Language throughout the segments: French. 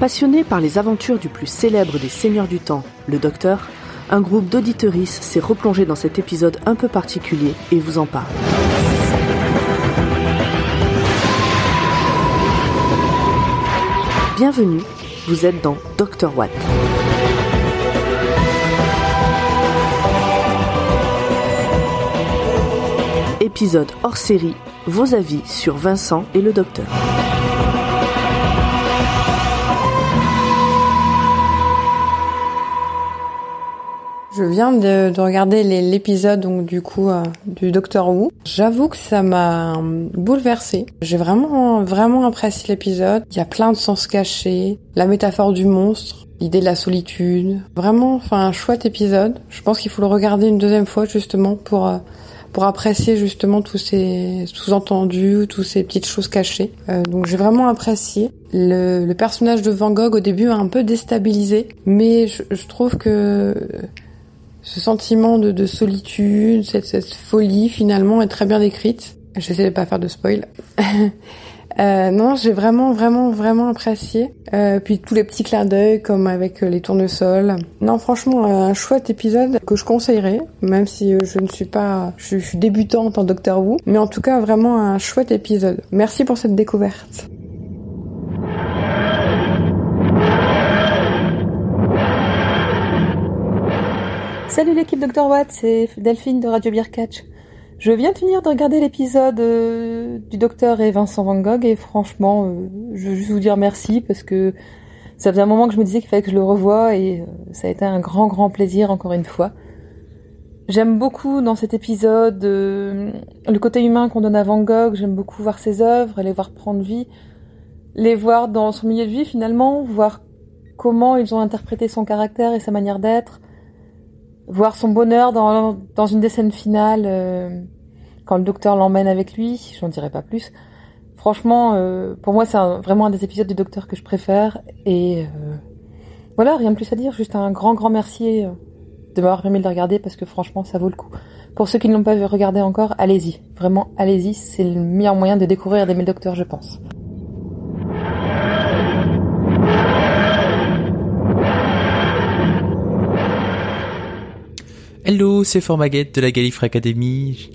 Passionné par les aventures du plus célèbre des seigneurs du temps, le Docteur, un groupe d'auditeuristes s'est replongé dans cet épisode un peu particulier et vous en parle. Bienvenue, vous êtes dans Dr Watt. Épisode hors série, vos avis sur Vincent et le docteur. Je viens de, regarder l'épisode donc du coup euh, du Docteur Who. J'avoue que ça m'a bouleversé. J'ai vraiment vraiment apprécié l'épisode. Il y a plein de sens cachés, la métaphore du monstre, l'idée de la solitude. Vraiment, enfin un chouette épisode. Je pense qu'il faut le regarder une deuxième fois justement pour euh, pour apprécier justement tous ces sous-entendus, toutes ces petites choses cachées. Euh, donc j'ai vraiment apprécié. Le, le, personnage de Van Gogh au début a un peu déstabilisé, mais je, je trouve que ce sentiment de, de solitude, cette, cette, folie finalement est très bien décrite. J'essaie de pas faire de spoil. euh, non, j'ai vraiment, vraiment, vraiment apprécié. Euh, puis tous les petits clins d'œil comme avec les tournesols. Non, franchement, un chouette épisode que je conseillerais, même si je ne suis pas, je, je suis débutante en Doctor Who, mais en tout cas vraiment un chouette épisode. Merci pour cette découverte. Salut l'équipe Dr Watt, c'est Delphine de Radio Beer Catch. Je viens de finir de regarder l'épisode euh, du docteur et Vincent Van Gogh et franchement, euh, je veux juste vous dire merci parce que ça faisait un moment que je me disais qu'il fallait que je le revoie et euh, ça a été un grand grand plaisir encore une fois. J'aime beaucoup dans cet épisode le côté humain qu'on donne à Van Gogh, j'aime beaucoup voir ses œuvres, les voir prendre vie, les voir dans son milieu de vie finalement, voir comment ils ont interprété son caractère et sa manière d'être, voir son bonheur dans, une des scènes finales, euh, quand le docteur l'emmène avec lui, j'en dirai pas plus. Franchement, euh, pour moi, c'est vraiment un des épisodes du docteur que je préfère. Et euh, voilà, rien de plus à dire. Juste un grand, grand merci de m'avoir permis de le regarder parce que franchement, ça vaut le coup. Pour ceux qui ne l'ont pas regardé encore, allez-y. Vraiment, allez-y. C'est le meilleur moyen de découvrir d'aimer le docteur, je pense. Hello, c'est Formaguette de la Gallifrey Academy.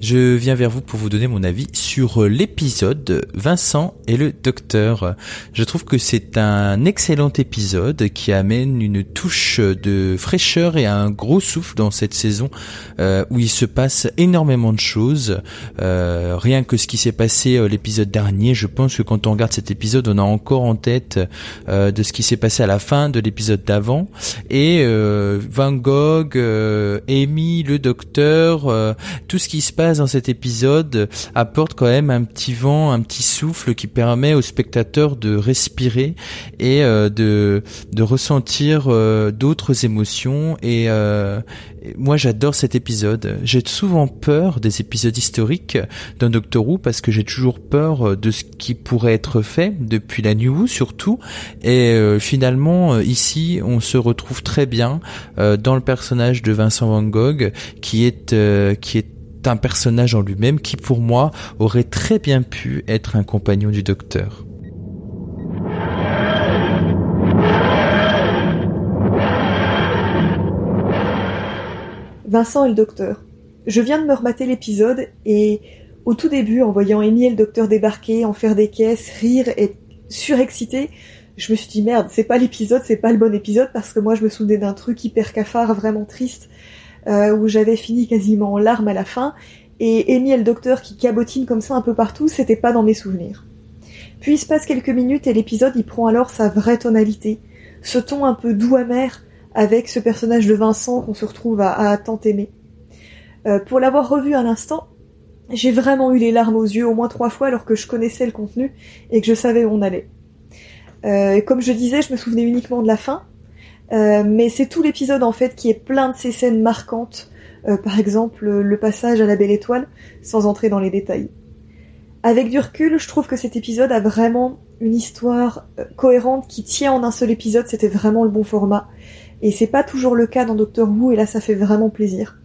Je viens vers vous pour vous donner mon avis sur l'épisode Vincent et le docteur. Je trouve que c'est un excellent épisode qui amène une touche de fraîcheur et un gros souffle dans cette saison euh, où il se passe énormément de choses. Euh, rien que ce qui s'est passé euh, l'épisode dernier, je pense que quand on regarde cet épisode, on a encore en tête de ce qui s'est passé à la fin de l'épisode d'avant. Et Van Gogh, Amy, le docteur, tout ce qui se passe dans cet épisode apporte quand même un petit vent, un petit souffle qui permet aux spectateurs de respirer et euh, de, ressentir euh, d'autres émotions. Et euh, moi, j'adore cet épisode. J'ai souvent peur des épisodes historiques d'un Doctor Who parce que j'ai toujours peur de ce qui pourrait être fait depuis la New Who surtout. Et finalement, ici, on se retrouve très bien dans le personnage de Vincent Van Gogh qui est un personnage en lui-même qui pour moi aurait très bien pu être un compagnon du docteur. Vincent et le docteur. Je viens de me remater l'épisode et au tout début, en voyant Amy et le docteur débarquer, en faire des caisses, rire et surexcité, je me suis dit merde, c'est pas l'épisode, c'est pas le bon épisode parce que moi je me souvenais d'un truc hyper cafard, vraiment triste euh, où j'avais fini quasiment en larmes à la fin, et Amy et le docteur qui cabotine comme ça un peu partout, c'était pas dans mes souvenirs. Puis il se passe quelques minutes et l'épisode il prend alors sa vraie tonalité, ce ton un peu doux amer avec ce personnage de Vincent qu'on se retrouve à, tant aimer. Euh, pour l'avoir revu à l'instant, j'ai vraiment eu les larmes aux yeux au moins trois fois alors que je connaissais le contenu et que je savais où on allait. Euh, comme je disais, je me souvenais uniquement de la fin, euh, mais c'est tout l'épisode en fait qui est plein de ces scènes marquantes, euh, par exemple le passage à la belle étoile, sans entrer dans les détails. Avec du recul, je trouve que cet épisode a vraiment une histoire euh, cohérente qui tient en un seul épisode, c'était vraiment le bon format. Et c'est pas toujours le cas dans Doctor Who, et là ça fait vraiment plaisir.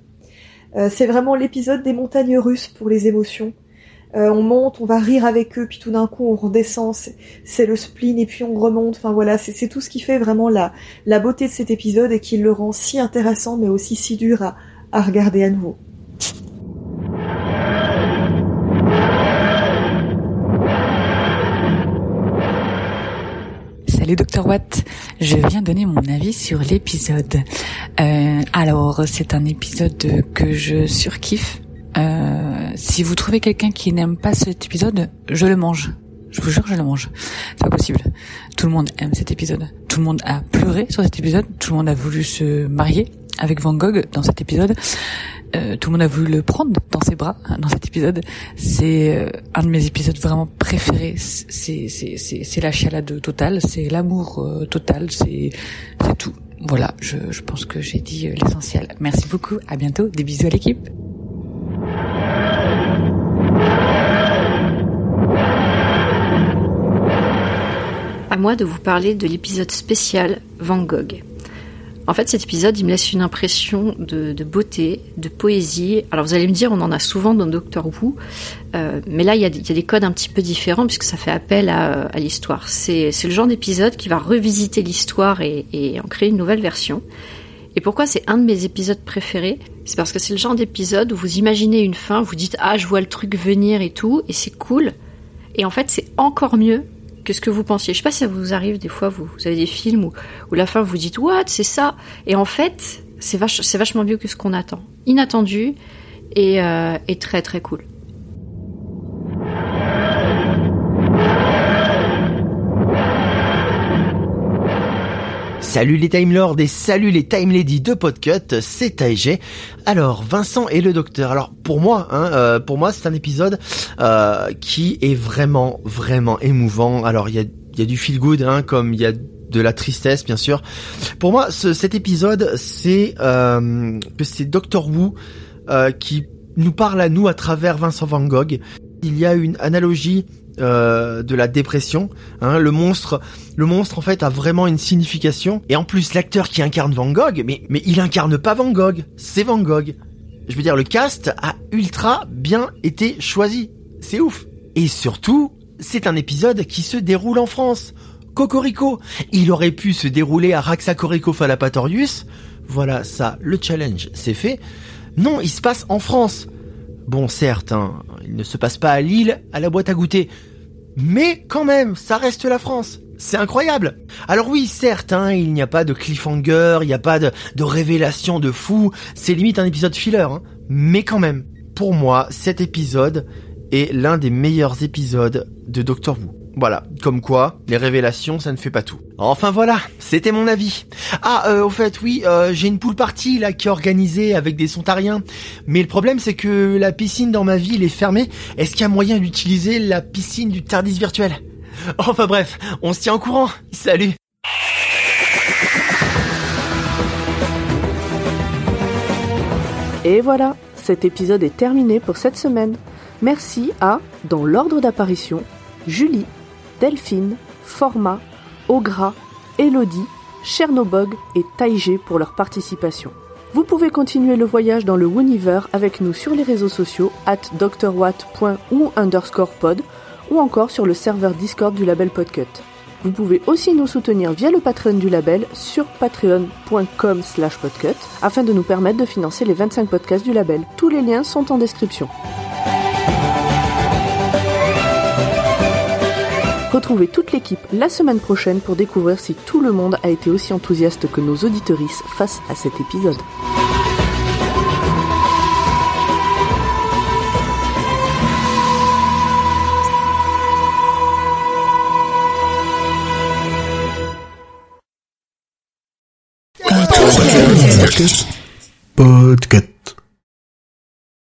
c'est vraiment l'épisode des montagnes russes pour les émotions. Euh, on monte, on va rire avec eux, puis tout d'un coup on redescend, c'est le spleen et puis on remonte. Enfin voilà, c'est tout ce qui fait vraiment la, la beauté de cet épisode et qui le rend si intéressant mais aussi si dur à, à regarder à nouveau. Salut Dr Watt, je viens donner mon avis sur l'épisode. Euh, alors c'est un épisode que je surkiffe euh, si vous trouvez quelqu'un qui n'aime pas cet épisode, je le mange. Je vous jure, je le mange. C'est pas possible. Tout le monde aime cet épisode. Tout le monde a pleuré sur cet épisode. Tout le monde a voulu se marier avec Van Gogh dans cet épisode. Euh, tout le monde a voulu le prendre dans ses bras hein, dans cet épisode. C'est euh, un de mes épisodes vraiment préférés. C'est la chialade totale, c'est l'amour euh, total, c'est c'est tout. Voilà, je je pense que j'ai dit l'essentiel. Merci beaucoup. À bientôt. Des bisous à l'équipe. À moi de vous parler de l'épisode spécial Van Gogh. En fait, cet épisode, il me laisse une impression de, beauté, de poésie. Alors, vous allez me dire, on en a souvent dans Doctor Who, euh, mais là, il y, a, des codes un petit peu différents puisque ça fait appel à, l'histoire. C'est le genre d'épisode qui va revisiter l'histoire et, et en créer une nouvelle version. Et pourquoi c'est un de mes épisodes préférés? C'est parce que c'est le genre d'épisode où vous imaginez une fin, vous dites ah je vois le truc venir et tout, et c'est cool. Et en fait, c'est encore mieux que ce que vous pensiez? Je sais pas si ça vous arrive des fois, vous, avez des films où, la fin vous dites what, c'est ça, et en fait c'est vachement mieux que ce qu'on attend. Inattendu et, euh, et très très cool. Salut les Time Lords et salut les Time Lady de Podcut, c'est Taïgé. Alors Vincent et le Docteur. Alors pour moi, hein, euh, pour moi c'est un épisode euh, qui est vraiment vraiment émouvant. Alors il y a, y a du feel good, hein, comme il y a de la tristesse bien sûr. Pour moi, ce, cet épisode, c'est euh, c'est Doctor Who euh, qui nous parle à nous à travers Vincent Van Gogh. Il y a une analogie euh, de la dépression. Hein, le monstre, le monstre en fait a vraiment une signification. Et en plus, l'acteur qui incarne Van Gogh, mais mais il incarne pas Van Gogh, c'est Van Gogh. Je veux dire, le cast a ultra bien été choisi. C'est ouf. Et surtout, c'est un épisode qui se déroule en France. Cocorico. Il aurait pu se dérouler à Raxacorico-Falapatorius. Voilà, ça, le challenge, c'est fait. Non, il se passe en France. Bon, certes, hein, il ne se passe pas à Lille, à la boîte à goûter. Mais quand même, ça reste la France. C'est incroyable. Alors oui, certes, hein, il n'y a pas de cliffhanger, il n'y a pas de, révélation de fou. C'est limite un épisode filler. Hein. Mais quand même, pour moi, cet épisode est l'un des meilleurs épisodes de Doctor Who. Voilà, comme quoi, les révélations, ça ne fait pas tout. Enfin voilà, c'était mon avis. Ah, euh, au fait, oui, euh, j'ai une pool party là qui est organisée avec des sontariens. Mais le problème, c'est que la piscine dans ma ville est fermée. Est-ce qu'il y a moyen d'utiliser la piscine du Tardis virtuel? Enfin bref, on se tient au courant. Salut Et voilà, cet épisode est terminé pour cette semaine. Merci à, dans l'ordre d'apparition, Julie, Delphine, Forma, Ogra, Elodie, Chernobog et Taïgé pour leur participation. Vous pouvez continuer le voyage dans le Wooniver avec nous sur les réseaux sociaux at drwatt.ou underscore pod ou encore sur le serveur Discord du label Podcut. Vous pouvez aussi nous soutenir via le Patreon du label sur patreon.com slash podcut afin de nous permettre de financer les 25 podcasts du label. Tous les liens sont en description. Retrouvez toute l'équipe la semaine prochaine pour découvrir si tout le monde a été aussi enthousiaste que nos auditorices face à cet épisode.